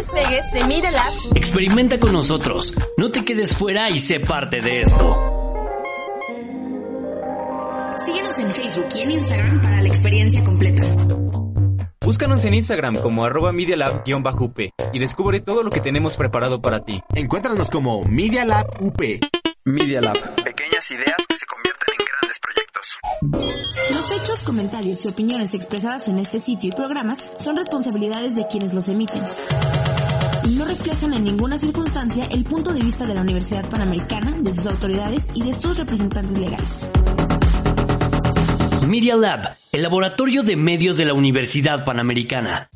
Despegues de Media Lab. Experimenta con nosotros. No te quedes fuera y sé parte de esto. Síguenos en Facebook y en Instagram para la experiencia completa. Búscanos en Instagram como arroba medialab-up y descubre todo lo que tenemos preparado para ti. Encuéntranos como Media Lab UP. Media Lab. Pequeñas ideas que se convierten en grandes proyectos. Los hechos, comentarios y opiniones expresadas en este sitio y programas son responsabilidades de quienes los emiten. No reflejan en ninguna circunstancia el punto de vista de la Universidad Panamericana, de sus autoridades y de sus representantes legales. Media Lab, el laboratorio de medios de la Universidad Panamericana.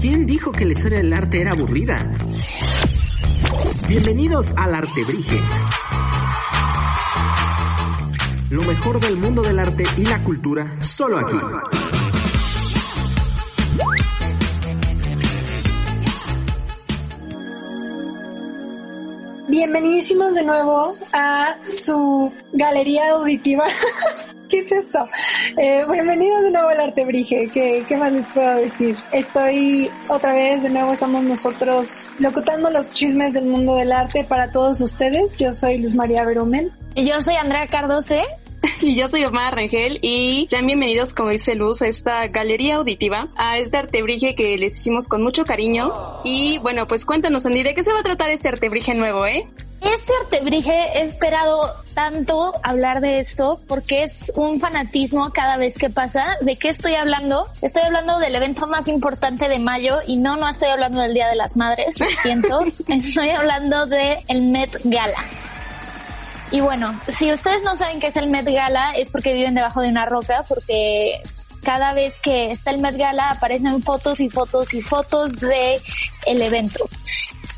¿Quién dijo que la historia del arte era aburrida? Bienvenidos al Artebrige. Lo mejor del mundo del arte y la cultura, solo aquí. Bienvenidísimos de nuevo a su galería auditiva. ¿Qué es eso? Eh, bienvenidos de nuevo al Artebrige. ¿Qué, ¿Qué más les puedo decir? Estoy otra vez, de nuevo estamos nosotros locutando los chismes del mundo del arte para todos ustedes. Yo soy Luz María Berumen. Y yo soy Andrea Cardose. Y yo soy Omar Rangel y sean bienvenidos, como dice Luz, a esta galería auditiva, a este artebrige que les hicimos con mucho cariño. Y bueno, pues cuéntanos, Andy, ¿de qué se va a tratar este artebrige nuevo, eh? Este artebrige he esperado tanto hablar de esto porque es un fanatismo cada vez que pasa. ¿De qué estoy hablando? Estoy hablando del evento más importante de mayo y no, no estoy hablando del Día de las Madres, lo siento. estoy hablando de el Met Gala. Y bueno, si ustedes no saben qué es el Met Gala es porque viven debajo de una roca, porque cada vez que está el Met Gala aparecen fotos y fotos y fotos de el evento.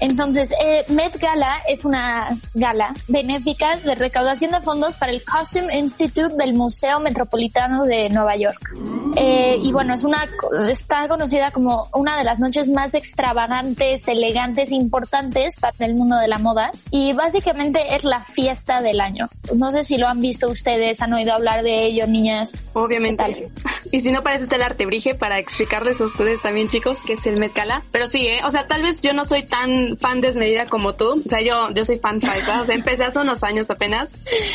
Entonces, eh, Met Gala es una gala benéfica de recaudación de fondos para el Costume Institute del Museo Metropolitano de Nueva York. Eh, y bueno, es una, está conocida como una de las noches más extravagantes, elegantes, importantes para el mundo de la moda. Y básicamente es la fiesta del año. No sé si lo han visto ustedes, han oído hablar de ello, niñas. Obviamente. Y si no, parece este el artebrige para explicarles a ustedes también, chicos, qué es el Met Gala. Pero sí, ¿eh? o sea, tal vez yo no soy tan fan desmedida como tú. O sea, yo, yo soy fan paisa. O sea, empecé hace unos años apenas.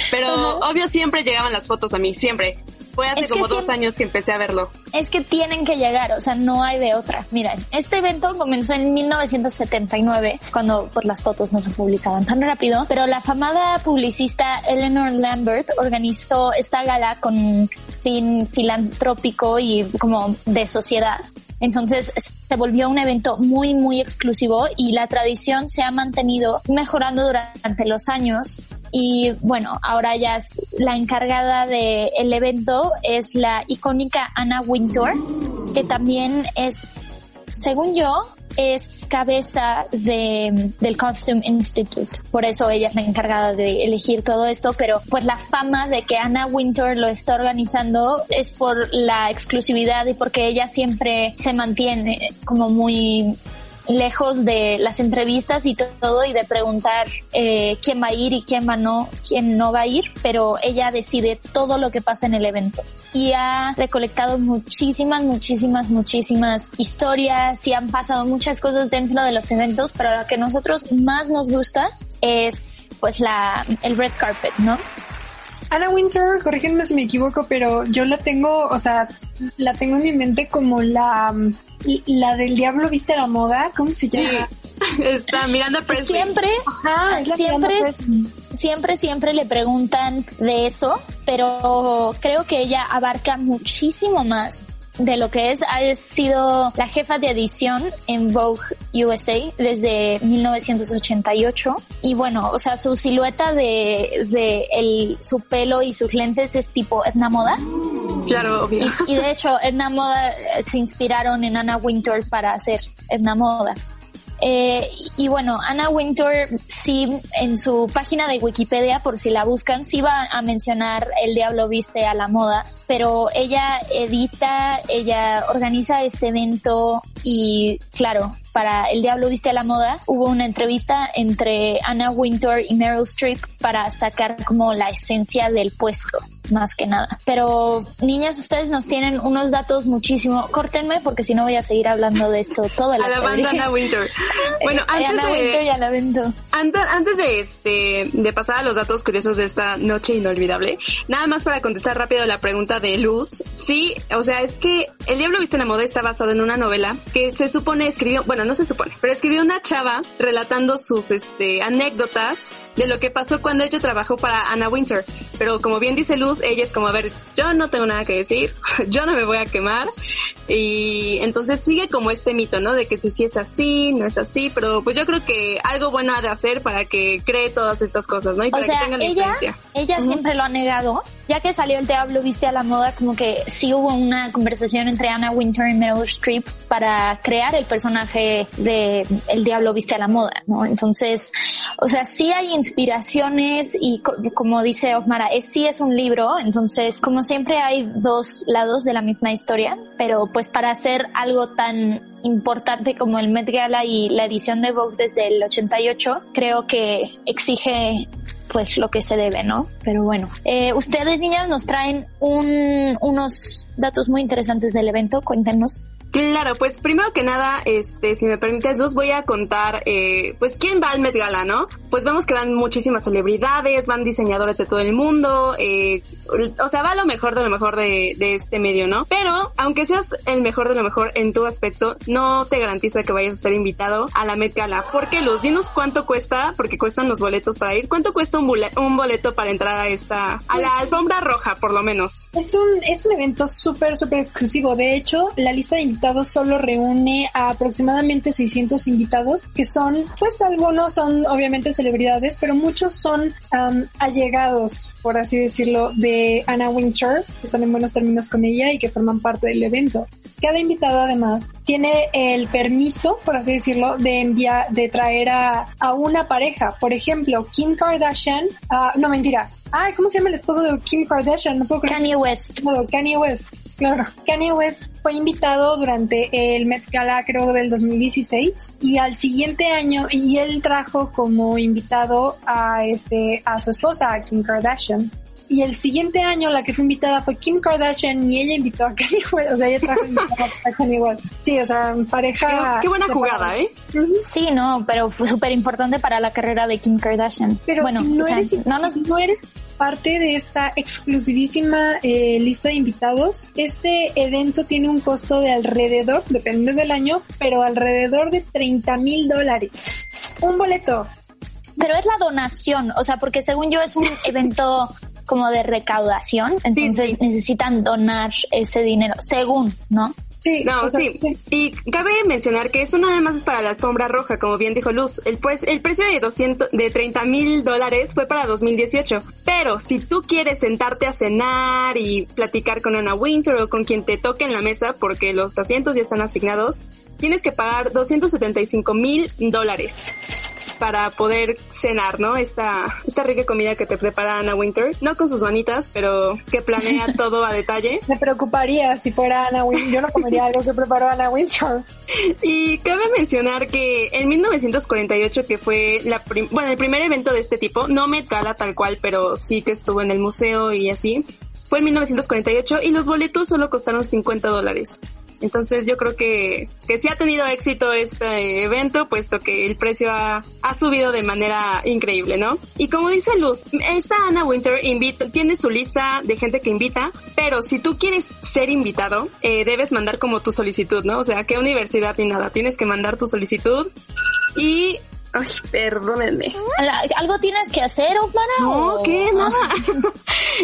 Pero obvio siempre llegaban las fotos a mí, siempre. Fue hace Es como dos siempre- años que empecé a verlo. Es que tienen que llegar, o sea, no hay de otra. Miren, este evento comenzó en 1979, cuando pues, las fotos no se publicaban tan rápido, pero la famada publicista Eleanor Lambert organizó esta gala con fin filantrópico y como de sociedad. Entonces se volvió un evento muy, muy exclusivo y la tradición se ha mantenido mejorando durante los años. Y bueno, ahora ya es la encargada del evento es la icónica Anna Wintour, que también es, según yo, es cabeza de, del Costume Institute. Por eso ella es la encargada de elegir todo esto, pero pues la fama de que Anna Wintour lo está organizando es por la exclusividad y porque ella siempre se mantiene como muy lejos de las entrevistas y todo y de preguntar eh, quién va a ir y quién va no, quién no va a ir, pero ella decide todo lo que pasa en el evento y ha recolectado muchísimas, muchísimas, muchísimas historias y han pasado muchas cosas dentro de los eventos, pero lo que a nosotros más nos gusta es pues la el red carpet, ¿no? Anna Winter, corrígenme si me equivoco, pero yo la tengo, o sea, la tengo en mi mente como la, la del diablo viste la moda, ¿cómo se llama? Está Miranda Presley. Siempre, Ajá, es siempre, Presley. siempre, siempre le preguntan de eso, pero creo que ella abarca muchísimo más de lo que es, ha sido la jefa de edición en Vogue USA desde 1988 y bueno, o sea, su silueta de, de el, su pelo y sus lentes es tipo, es una moda Claro, obvio. Y, y de hecho, Edna Moda eh, se inspiraron en Anna Wintour para hacer Edna Moda. Eh, y bueno, Anna Wintour sí en su página de Wikipedia, por si la buscan, sí va a mencionar El Diablo Viste a la Moda, pero ella edita, ella organiza este evento y claro, para El Diablo Viste a la Moda hubo una entrevista entre Anna Wintour y Meryl Streep para sacar como la esencia del puesto más que nada. Pero niñas, ustedes nos tienen unos datos muchísimo. Córtenme porque si no voy a seguir hablando de esto todo el A la banda Anna Winter. Bueno, antes Wintour y de, Wintour. antes, antes de este, de pasar a los datos curiosos de esta noche inolvidable, nada más para contestar rápido la pregunta de Luz. Sí, o sea, es que El Diablo Viste en la Moda está basado en una novela que se supone escribió, bueno, no se supone, pero escribió una chava relatando sus, este, anécdotas de lo que pasó cuando ella trabajó para Anna Winter. Pero como bien dice Luz, ella es como, a ver, yo no tengo nada que decir, yo no me voy a quemar. Y entonces sigue como este mito, ¿no? De que si sí es así, no es así, pero pues yo creo que algo bueno ha de hacer para que cree todas estas cosas, ¿no? Y O para sea, que tenga la ella, influencia. ella siempre lo ha negado. Ya que salió el Diablo Viste a la Moda, como que sí hubo una conversación entre Anna Wintour y Meryl Streep para crear el personaje de El Diablo Viste a la Moda, ¿no? Entonces, o sea, sí hay inspiraciones y co- como dice Osmara, es, sí es un libro, entonces como siempre hay dos lados de la misma historia, pero pues para hacer algo tan importante como el Met Gala y la edición de Vogue desde el 88, creo que exige pues lo que se debe, ¿no? Pero bueno, eh, ustedes niñas nos traen un, unos datos muy interesantes del evento, cuéntenos. Claro, pues primero que nada, este, si me permites, Luz, voy a contar, eh, pues quién va al Met Gala, ¿no? Pues vemos que van muchísimas celebridades, van diseñadores de todo el mundo, eh, o sea, va lo mejor de lo mejor de, de este medio, ¿no? Pero, aunque seas el mejor de lo mejor en tu aspecto, no te garantiza que vayas a ser invitado a la Met Gala. ¿Por qué, Luz? Dinos cuánto cuesta, porque cuestan los boletos para ir, ¿cuánto cuesta un, boleto para entrar a esta, a la alfombra roja, por lo menos? Es un, es un evento súper, súper exclusivo. De hecho, la lista de solo reúne a aproximadamente 600 invitados, que son, pues algunos son obviamente celebridades, pero muchos son am, allegados, por así decirlo, de Anna Winter, que están en buenos términos con ella y que forman parte del evento. Cada invitado además tiene el permiso, por así decirlo, de enviar, de traer a, a una pareja. Por ejemplo, Kim Kardashian, ah, no mentira. Ay, ¿cómo se llama el esposo de Kim Kardashian? No puedo creer. Kanye West. Claro, Kanye West, claro. Kanye West fue invitado durante el Met Gala, creo, del 2016 y al siguiente año, y él trajo como invitado a este, a su esposa, a Kim Kardashian. Y el siguiente año la que fue invitada fue Kim Kardashian y ella invitó a Kanye West, o sea, ella trajo a Kanye West. Sí, o sea, pareja. Qué, qué buena jugada, ¿eh? Sí, no, pero fue súper importante para la carrera de Kim Kardashian. Pero bueno, si no, o sea, eres, no nos si no eres parte de esta exclusivísima eh, lista de invitados, este evento tiene un costo de alrededor, depende del año, pero alrededor de 30 mil dólares. Un boleto. pero es la donación, o sea, porque según yo es un evento como de recaudación, entonces sí. necesitan donar ese dinero, según, ¿no? Sí, No, o sea, sí. Y cabe mencionar que esto nada más es para la alfombra roja, como bien dijo Luz. El, pues, el precio de 200, de 30 mil dólares fue para 2018. Pero si tú quieres sentarte a cenar y platicar con Anna Winter o con quien te toque en la mesa, porque los asientos ya están asignados, tienes que pagar 275 mil dólares para poder cenar, ¿no? Esta, esta rica comida que te prepara Anna Winter, no con sus manitas, pero que planea todo a detalle. Me preocuparía si fuera Anna Winter. Yo no comería algo que preparó Anna Winter. Y cabe mencionar que en 1948, que fue la prim- bueno, el primer evento de este tipo, no Met Gala tal cual, pero sí que estuvo en el museo y así, fue en 1948 y los boletos solo costaron 50 dólares. Entonces yo creo que, que sí ha tenido éxito este evento, puesto que el precio ha, ha subido de manera increíble, ¿no? Y como dice Luz, esta Anna Winter invita, tiene su lista de gente que invita, pero si tú quieres ser invitado, eh, debes mandar como tu solicitud, ¿no? O sea, qué universidad ni nada, tienes que mandar tu solicitud y... Ay, perdónenme. ¿Algo tienes que hacer, Osmara? No, o- ¿qué? Nada.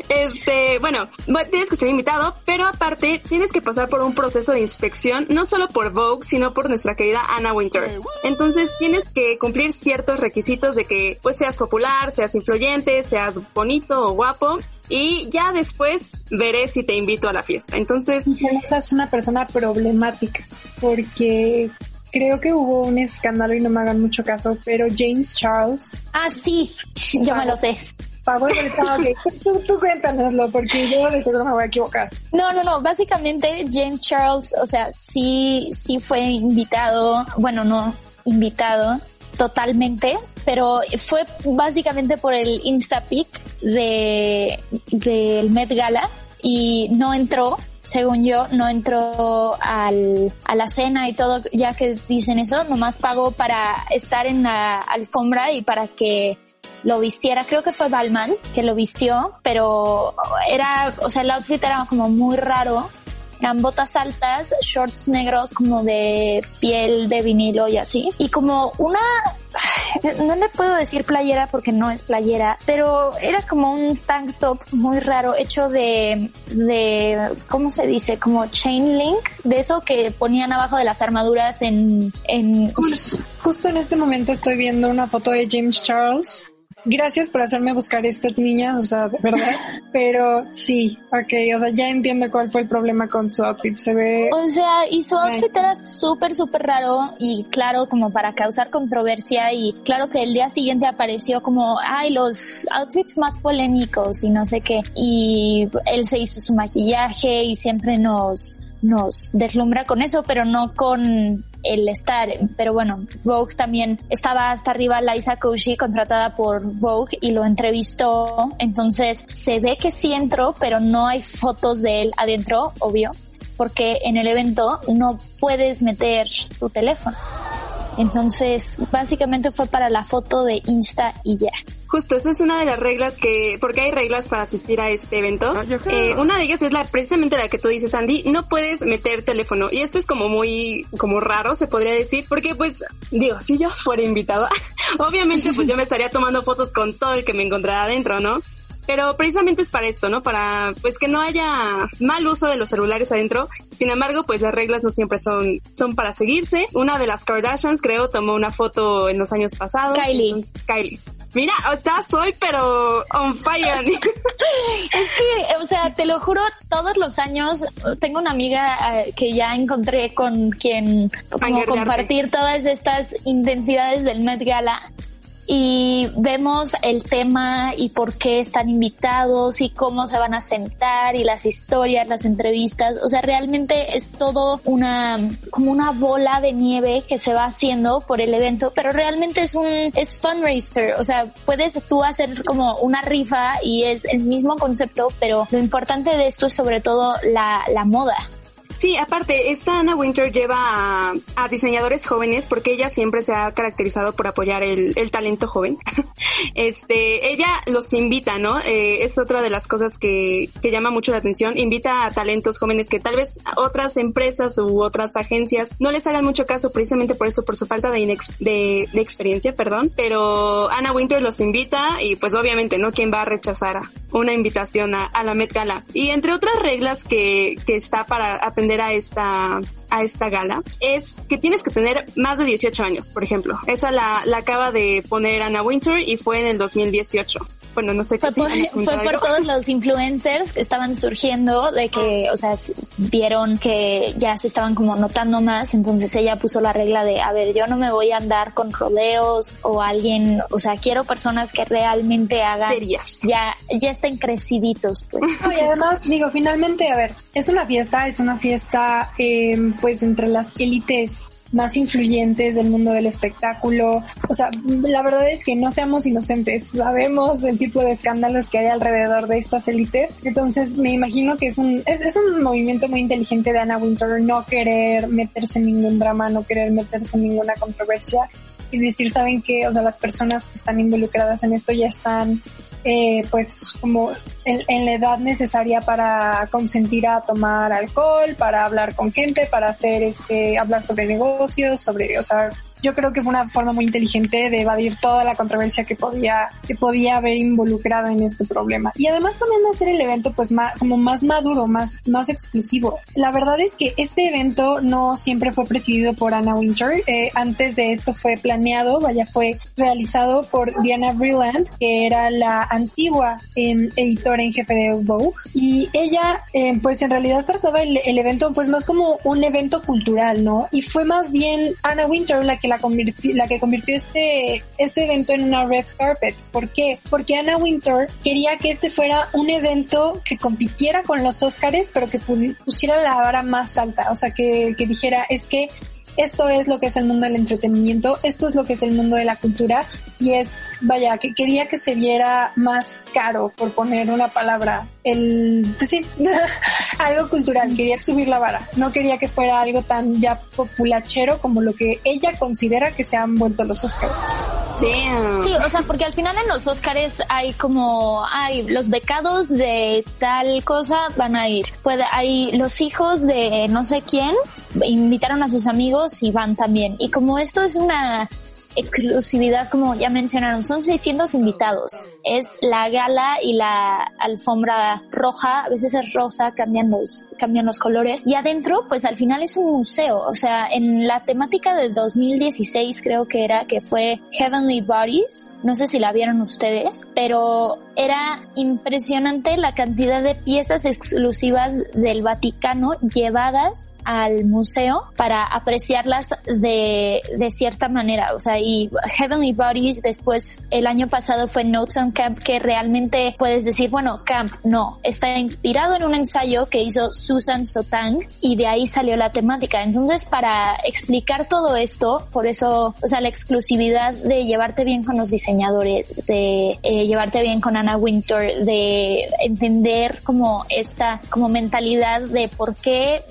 Este, bueno, tienes que ser invitado, pero aparte tienes que pasar por un proceso de inspección, no solo por Vogue, sino por nuestra querida Anna Winter. Entonces tienes que cumplir ciertos requisitos de que pues seas popular, seas influyente, seas bonito o guapo y ya después veré si te invito a la fiesta. Entonces, Esa es una persona problemática porque creo que hubo un escándalo y no me hagan mucho caso, pero James Charles, Ah, sí, yo me lo sé. Favor, tú, tú cuéntanoslo porque yo de seguro me voy a equivocar. No, no, no. Básicamente James Charles, o sea, sí, sí fue invitado, bueno, no invitado totalmente, pero fue básicamente por el Instapic de del Met Gala y no entró. Según yo, no entró al, a la cena y todo, ya que dicen eso, nomás pagó para estar en la alfombra y para que lo vistiera, creo que fue Balman que lo vistió, pero era, o sea, el outfit era como muy raro. Eran botas altas, shorts negros como de piel de vinilo y así. Y como una, no le puedo decir playera porque no es playera, pero era como un tank top muy raro hecho de, de, ¿cómo se dice? Como chain link, de eso que ponían abajo de las armaduras en, en, Jus- Justo en este momento estoy viendo una foto de James Charles. Gracias por hacerme buscar esto, niñas, o sea, de verdad. Pero sí, ok, o sea, ya entiendo cuál fue el problema con su outfit. Se ve O sea, y su outfit era súper, súper raro y claro, como para causar controversia y claro que el día siguiente apareció como, ay, los outfits más polémicos y no sé qué. Y él se hizo su maquillaje y siempre nos, nos deslumbra con eso, pero no con el estar. Pero bueno, Vogue también estaba hasta arriba Liza Koshy contratada por Vogue y lo entrevistó. Entonces se ve que sí entró, pero no hay fotos de él adentro, obvio porque en el evento no puedes meter tu teléfono. Entonces, básicamente fue para la foto de Insta y ya. Justo, esa es una de las reglas que, porque hay reglas para asistir a este evento. Eh, una de ellas es la precisamente la que tú dices, Andy, no puedes meter teléfono. Y esto es como muy, como raro, se podría decir, porque pues, digo, si yo fuera invitada, obviamente pues yo me estaría tomando fotos con todo el que me encontrara adentro, ¿no? Pero precisamente es para esto, ¿no? Para, pues que no haya mal uso de los celulares adentro. Sin embargo, pues las reglas no siempre son, son para seguirse. Una de las Kardashians, creo, tomó una foto en los años pasados. Kylie. Entonces, Kylie. Mira, o sea, soy pero on fire. Es que, o sea, te lo juro, todos los años tengo una amiga eh, que ya encontré con quien como compartir todas estas intensidades del Met Gala y vemos el tema y por qué están invitados y cómo se van a sentar y las historias, las entrevistas, o sea, realmente es todo una como una bola de nieve que se va haciendo por el evento, pero realmente es un es fundraiser, o sea, puedes tú hacer como una rifa y es el mismo concepto, pero lo importante de esto es sobre todo la, la moda. Sí, aparte, esta Anna Winter lleva a, a diseñadores jóvenes porque ella siempre se ha caracterizado por apoyar el, el talento joven. este, ella los invita, ¿no? Eh, es otra de las cosas que, que llama mucho la atención. Invita a talentos jóvenes que tal vez otras empresas u otras agencias no les hagan mucho caso precisamente por eso, por su falta de, inex- de, de experiencia, perdón. Pero Anna Winter los invita y pues obviamente, ¿no? ¿Quién va a rechazar a una invitación a, la Met Gala? Y entre otras reglas que, que está para atender a esta a esta gala es que tienes que tener más de 18 años, por ejemplo. Esa la, la acaba de poner Anna Winter y fue en el 2018. Bueno, no sé Fue qué por, fue por todos los influencers que estaban surgiendo de que, o sea, vieron que ya se estaban como notando más, entonces ella puso la regla de, a ver, yo no me voy a andar con rodeos o alguien, o sea, quiero personas que realmente hagan, Serias. ya, ya estén creciditos, pues. No, y además, digo, finalmente, a ver, es una fiesta, es una fiesta, eh, pues, entre las élites más influyentes del mundo del espectáculo. O sea, la verdad es que no seamos inocentes, sabemos el tipo de escándalos que hay alrededor de estas élites. Entonces, me imagino que es un, es, es un movimiento muy inteligente de Anna Winter no querer meterse en ningún drama, no querer meterse en ninguna controversia y decir, ¿saben qué? O sea, las personas que están involucradas en esto ya están eh, pues como en, en la edad necesaria para consentir a tomar alcohol, para hablar con gente, para hacer este, hablar sobre negocios, sobre, o sea, yo creo que fue una forma muy inteligente de evadir toda la controversia que podía, que podía haber involucrado en este problema. Y además también hacer el evento pues más, como más maduro, más, más exclusivo. La verdad es que este evento no siempre fue presidido por Anna Winter. Eh, antes de esto fue planeado, vaya, fue realizado por Diana Vreeland, que era la antigua eh, editora en jefe de Vogue. Y ella, eh, pues en realidad trataba el, el evento pues más como un evento cultural, ¿no? Y fue más bien Anna Winter la que la la que convirtió este, este evento en una red carpet. ¿Por qué? Porque Anna Winter quería que este fuera un evento que compitiera con los Oscars, pero que pusiera la vara más alta. O sea, que, que dijera, es que esto es lo que es el mundo del entretenimiento, esto es lo que es el mundo de la cultura y es, vaya, que quería que se viera más caro, por poner una palabra, el, pues sí, algo cultural, quería subir la vara, no quería que fuera algo tan ya populachero como lo que ella considera que se han vuelto los Oscars. Sí, sí, o sea, porque al final en los Oscars hay como, hay los becados de tal cosa van a ir, puede, hay los hijos de no sé quién invitaron a sus amigos y van también. Y como esto es una exclusividad, como ya mencionaron, son 600 invitados. Es la gala y la alfombra roja, a veces es rosa, cambian los, cambian los colores. Y adentro, pues al final es un museo. O sea, en la temática del 2016 creo que era, que fue Heavenly Bodies. No sé si la vieron ustedes, pero era impresionante la cantidad de piezas exclusivas del Vaticano llevadas al museo para apreciarlas de, de cierta manera. O sea, y Heavenly Bodies después el año pasado fue Notes on Camp que realmente puedes decir, bueno, Camp no, está inspirado en un ensayo que hizo Susan Sotang y de ahí salió la temática. Entonces, para explicar todo esto, por eso, o sea, la exclusividad de llevarte bien con los diseñadores, de eh, llevarte bien con Anna Winter, de entender como esta como mentalidad de por qué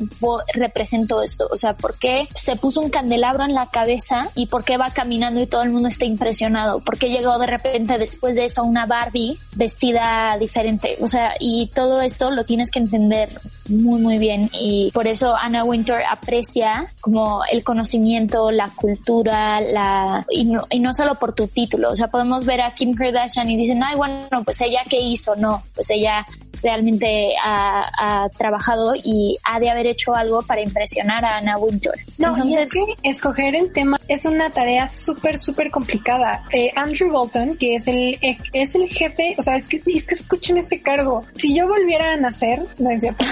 representó esto, o sea, por qué se puso un candelabro en la cabeza y por qué va caminando y todo el mundo está impresionado, por qué llegó de repente después de eso una Barbie vestida diferente, o sea, y todo esto lo tienes que entender muy muy bien. Y por eso Anna Winter aprecia como el conocimiento, la cultura, la y no, y no solo por tu título, o sea, podemos ver a Kim Kardashian y dicen, ay, bueno, pues ella qué hizo, no, pues ella realmente ha, trabajado y ha de haber hecho algo para impresionar a Anna Wintour. No, Entonces, y es que escoger el tema es una tarea súper, súper complicada. Eh, Andrew Bolton, que es el, es el jefe, o sea, es que, es que escuchen este cargo. Si yo volviera a nacer, no es cierto,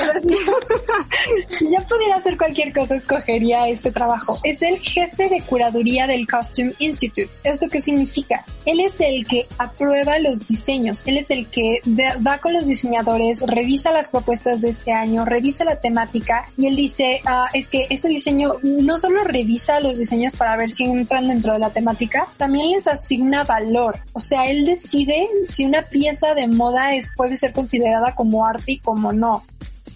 si yo pudiera hacer cualquier cosa, escogería este trabajo. Es el jefe de curaduría del Costume Institute. ¿Esto qué significa? Él es el que aprueba los diseños, él es el que va con los diseñadores revisa las propuestas de este año, revisa la temática y él dice, ah, es que este diseño no solo revisa los diseños para ver si entran dentro de la temática, también les asigna valor. O sea, él decide si una pieza de moda es, puede ser considerada como arte y como no.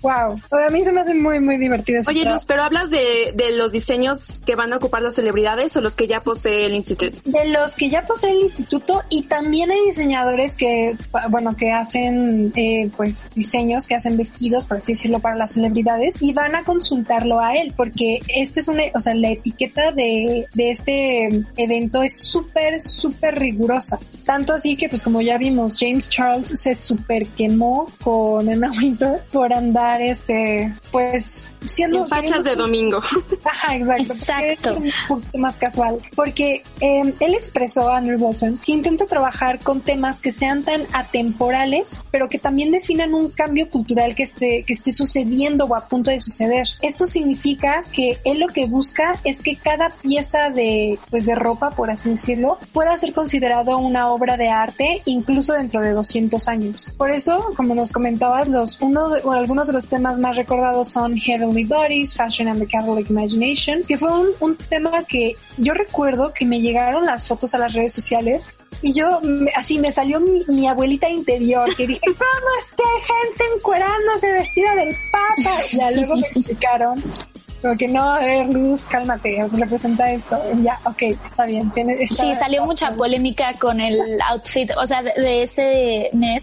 Wow, a mí se me hace muy, muy divertido. Oye, Luz, pero hablas de, de los diseños que van a ocupar las celebridades o los que ya posee el instituto? De los que ya posee el instituto y también hay diseñadores que, bueno, que hacen, eh, pues, diseños, que hacen vestidos, por así decirlo, para las celebridades y van a consultarlo a él porque este es una, o sea, la etiqueta de, de este evento es súper, súper rigurosa. Tanto así que, pues, como ya vimos, James Charles se super quemó con Emma Winter por andar este, pues, siendo... fachas de domingo. Ajá, exacto. Exacto. Un poquito más casual. Porque eh, él expresó a Andrew Bolton que intenta trabajar con temas que sean tan atemporales, pero que también definan un cambio cultural que esté, que esté sucediendo o a punto de suceder. Esto significa que él lo que busca es que cada pieza de, pues, de ropa, por así decirlo, pueda ser considerado una obra de arte incluso dentro de 200 años. Por eso, como nos comentabas, los, uno de, o algunos de los temas más recordados son Heavenly Bodies, Fashion and the Catholic Imagination, que fue un, tema que yo recuerdo que me llegaron las fotos a las redes sociales y yo así me salió mi, abuelita interior que dije, ¿cómo es que hay gente encuerándose vestida del papa? Y ya luego me explicaron como que no, a ver, Luz, cálmate, representa esto. Y ya, ok, está bien. Tiene, sí, salió mucha polémica con el outfit, o sea, de, de ese net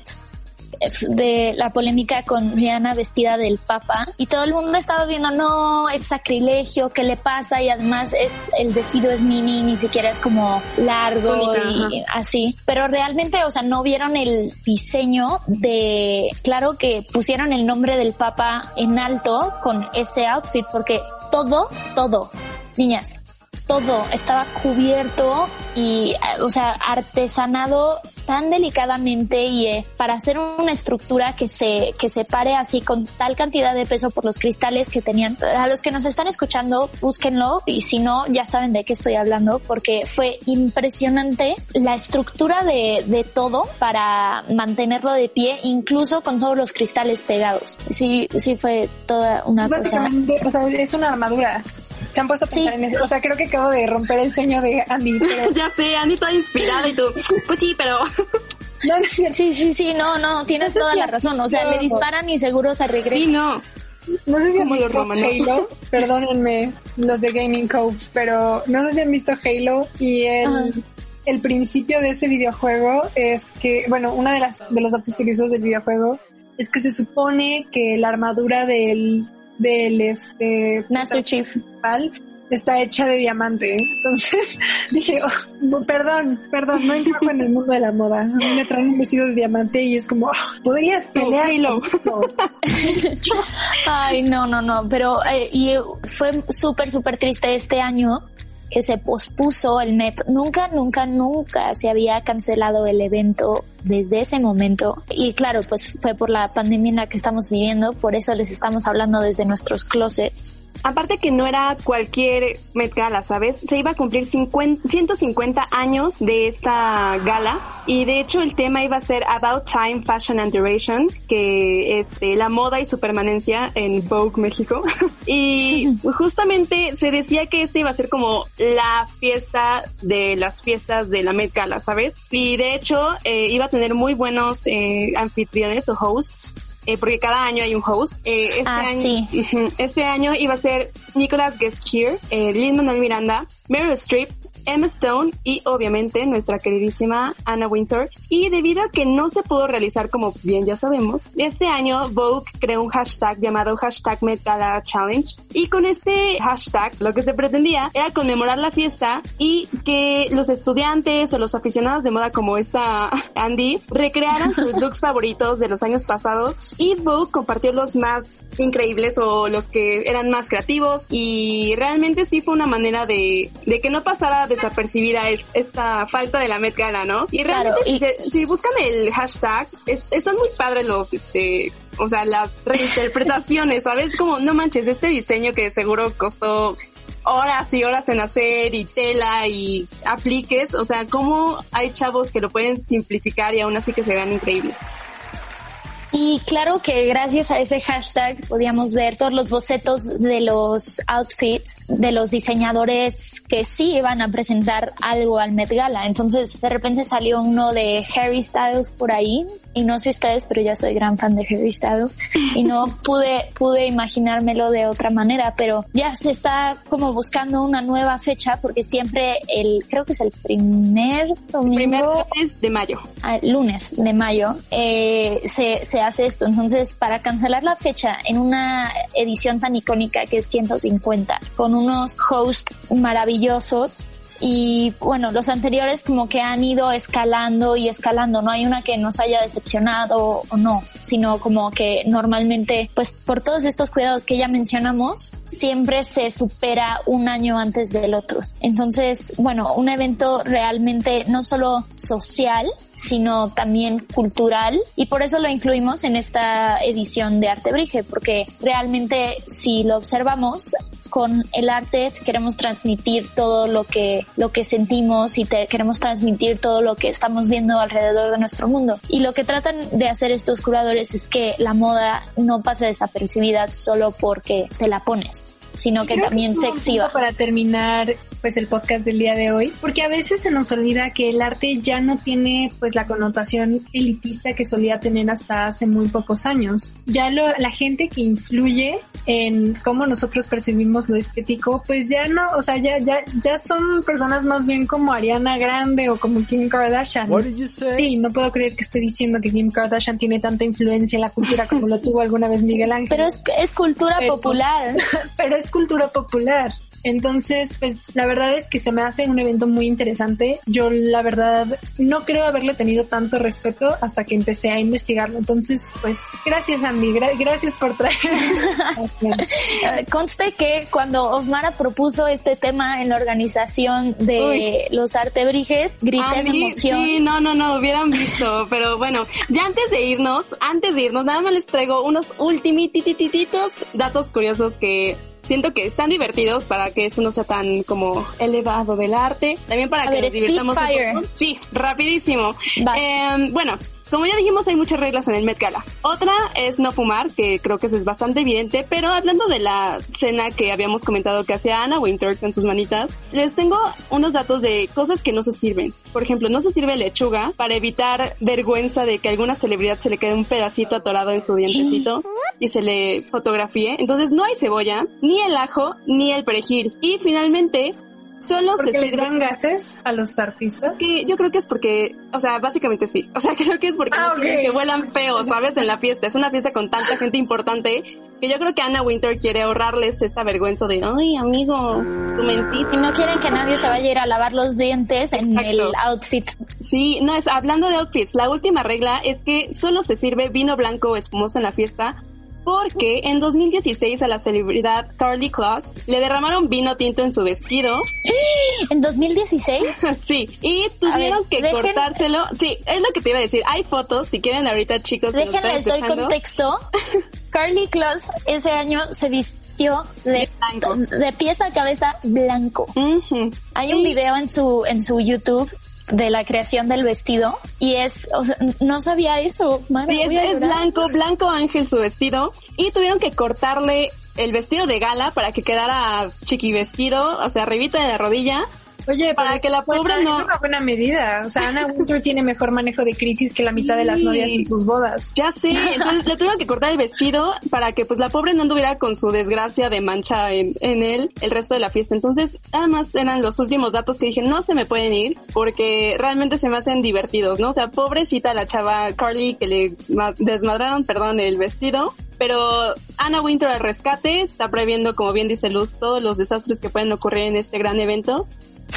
de la polémica con Rihanna vestida del Papa y todo el mundo estaba viendo, no, es sacrilegio, ¿qué le pasa? Y además es, el vestido es mini, ni siquiera es como largo y así. Pero realmente, o sea, no vieron el diseño de, claro que pusieron el nombre del Papa en alto con ese outfit porque todo, todo, niñas, todo estaba cubierto y, eh, o sea, artesanado tan delicadamente y eh, para hacer una estructura que se, que se pare así con tal cantidad de peso por los cristales que tenían. A los que nos están escuchando, búsquenlo y si no, ya saben de qué estoy hablando porque fue impresionante la estructura de, de todo para mantenerlo de pie, incluso con todos los cristales pegados. Sí, sí fue toda una cosa. O sea, es una armadura. Se han puesto a pensar en eso. O sea, creo que acabo de romper el sueño de Andy. Pero... ya sé, Andy toda inspirada y tú, pues sí, pero... sí, sí, sí, no, no, tienes toda la razón. O sea, le disparan y seguro se regresa. Sí, no. No sé si han visto Halo, perdónenme los de Gaming Coach, pero no sé si han visto Halo y el, el principio de ese videojuego es que, bueno, una de las de los datos curiosos del videojuego es que se supone que la armadura del del este Master Chief está hecha de diamante. Entonces dije, oh, perdón, perdón, no encajo en el mundo de la moda. A mí me traen un vestido de diamante y es como, oh, podrías pelearlo. Ay, no, no, no, pero eh, y fue súper, súper triste este año que se pospuso el Met. Nunca, nunca, nunca se había cancelado el evento desde ese momento. Y claro, pues fue por la pandemia que estamos viviendo, por eso les estamos hablando desde nuestros closets. Aparte que no era cualquier Met Gala, ¿sabes? Se iba a cumplir 50, 150 años de esta gala y de hecho el tema iba a ser About Time, Fashion and Duration, que es eh, la moda y su permanencia en Vogue México. y justamente se decía que este iba a ser como la fiesta de las fiestas de la Met Gala, ¿sabes? Y de hecho eh, iba a tener muy buenos eh, anfitriones o hosts eh, porque cada año hay un host. Eh, este, ah, año, este año iba a ser Nicolas Guesquier, eh, Lin Manuel Miranda, Meryl Streep, Emma Stone y obviamente nuestra queridísima Anna Wintour. Y debido a que no se pudo realizar como bien ya sabemos, este año Vogue creó un hashtag llamado hashtag Met Challenge. Y con este hashtag lo que se pretendía era conmemorar la fiesta y que los estudiantes o los aficionados de moda como esta Andy recrearan sus looks favoritos de los años pasados. Y Vogue compartió los más increíbles o los que eran más creativos. Y realmente sí fue una manera de, de que no pasara desapercibida es esta falta de la Met Gala, ¿no? Y realmente Si, buscan el hashtag, es, son muy padres los, este, o sea, las reinterpretaciones, ¿sabes? Como, no manches, este diseño que seguro costó horas y horas en hacer y tela y apliques, o sea, cómo hay chavos que lo pueden simplificar y aún así que se vean increíbles. Y claro que gracias a ese hashtag podíamos ver todos los bocetos de los outfits de los diseñadores que sí iban a presentar algo al Met Gala. Entonces de repente salió uno de Harry Styles por ahí y no sé ustedes, pero yo soy gran fan de Harry Styles y no pude, pude imaginármelo de otra manera, pero ya se está como buscando una nueva fecha porque siempre el, creo que es el primer domingo. primer lunes de mayo. Ah, lunes de mayo, eh, se, se hace esto. Entonces, para cancelar la fecha en una edición tan icónica que es 150, con unos hosts maravillosos, y bueno, los anteriores como que han ido escalando y escalando, no hay una que nos haya decepcionado o no, sino como que normalmente, pues por todos estos cuidados que ya mencionamos, siempre se supera un año antes del otro. Entonces, bueno, un evento realmente no solo social, sino también cultural y por eso lo incluimos en esta edición de Arte Brige porque realmente si lo observamos con el arte queremos transmitir todo lo que, lo que sentimos y te, queremos transmitir todo lo que estamos viendo alrededor de nuestro mundo. Y lo que tratan de hacer estos curadores es que la moda no pase desapercibida solo porque te la pones sino que también se exhiba. Para terminar pues el podcast del día de hoy, porque a veces se nos olvida que el arte ya no tiene pues la connotación elitista que solía tener hasta hace muy pocos años. Ya lo, la gente que influye en cómo nosotros percibimos lo estético, pues ya no, o sea, ya, ya, ya son personas más bien como Ariana Grande o como Kim Kardashian. Sí, no puedo creer que estoy diciendo que Kim Kardashian tiene tanta influencia en la cultura como lo tuvo alguna vez Miguel Ángel. Pero es, es cultura Pero- popular. pero es cultura popular. Entonces, pues la verdad es que se me hace un evento muy interesante. Yo la verdad no creo haberle tenido tanto respeto hasta que empecé a investigarlo. Entonces, pues gracias Andy, gra- gracias por traer. Conste que cuando Osmara propuso este tema en la organización de los artebrijes, grité de emoción. Sí, no, no, no, hubieran visto. Pero bueno, ya antes de irnos, antes de irnos, nada más les traigo unos ultimititititos datos curiosos que siento que están divertidos para que esto no sea tan como elevado del arte. También para A que ver, nos divirtamos un poco. Sí, rapidísimo. Em, bueno. Como ya dijimos, hay muchas reglas en el Met Gala. Otra es no fumar, que creo que eso es bastante evidente, pero hablando de la cena que habíamos comentado que hacía Anna Winter con sus manitas, les tengo unos datos de cosas que no se sirven. Por ejemplo, no se sirve lechuga para evitar vergüenza de que a alguna celebridad se le quede un pedacito atorado en su dientecito y se le fotografíe. Entonces no hay cebolla, ni el ajo, ni el perejil. Y finalmente, solo se les sirve... dan gases a los artistas. Que yo creo que es porque, o sea, básicamente sí. O sea, creo que es porque Ah, que huelan feos, ¿sabes? En la fiesta. Es una fiesta con tanta gente importante que yo creo que Anna Winter quiere ahorrarles esta vergüenza de, ay, amigo, tu Y mentís. no quieren que nadie se vaya a ir a lavar los dientes en Exacto. el outfit. Sí, no, es hablando de outfits. La última regla es que solo se sirve vino blanco o espumoso en la fiesta. Porque en 2016 a la celebridad Carly Claus le derramaron vino tinto en su vestido. En 2016, sí, y tuvieron ver, que dejen- cortárselo. Sí, es lo que te iba a decir. Hay fotos, si quieren ahorita chicos. déjenles doy contexto. Carly Claus ese año se vistió de, blanco. de pies a cabeza blanco. Hay un video en su en su YouTube de la creación del vestido y es, o sea, no sabía eso. Mara, Sí, es, es blanco, blanco ángel su vestido. Y tuvieron que cortarle el vestido de gala para que quedara chiqui vestido, o sea, arribita de la rodilla. Oye, Para que la buena- pobre no- Es una buena medida. O sea, Anna Wintour tiene mejor manejo de crisis que la mitad de las novias en sus bodas. Ya sé, entonces le tuvieron que cortar el vestido para que pues la pobre no anduviera con su desgracia de mancha en, en él el resto de la fiesta. Entonces, además eran los últimos datos que dije, no se me pueden ir porque realmente se me hacen divertidos, ¿no? O sea, pobrecita la chava Carly que le ma- desmadraron, perdón, el vestido. Pero Anna Winter al rescate está previendo, como bien dice Luz, todos los desastres que pueden ocurrir en este gran evento.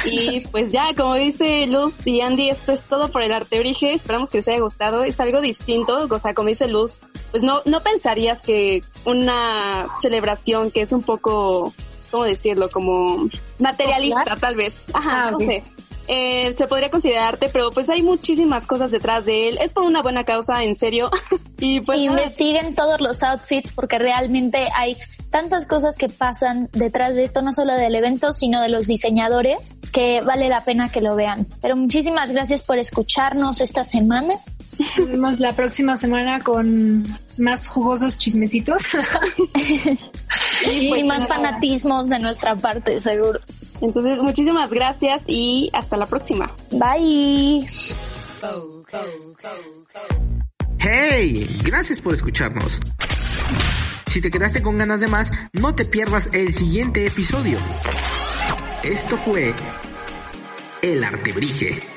Y pues ya, como dice Luz y Andy, esto es todo por el Artebrige. Esperamos que les haya gustado. Es algo distinto. O sea, como dice Luz, pues no, no pensarías que una celebración que es un poco, ¿cómo decirlo? Como materialista, tal vez. Ajá, Ah, no sé. Eh, se podría considerar arte, pero pues hay muchísimas cosas detrás de él. Es por una buena causa, en serio. y pues investiguen todos los outfits porque realmente hay tantas cosas que pasan detrás de esto, no solo del evento, sino de los diseñadores, que vale la pena que lo vean. Pero muchísimas gracias por escucharnos esta semana. Nos vemos la próxima semana con más jugosos chismecitos. Y, pues más fanatismos de nuestra parte, seguro. entonces muchísimas gracias y hasta la próxima. Bye. ¡Hey! Gracias por escucharnos. Si te quedaste con ganas de más, no te pierdas el siguiente episodio. Esto fue El Artebrige.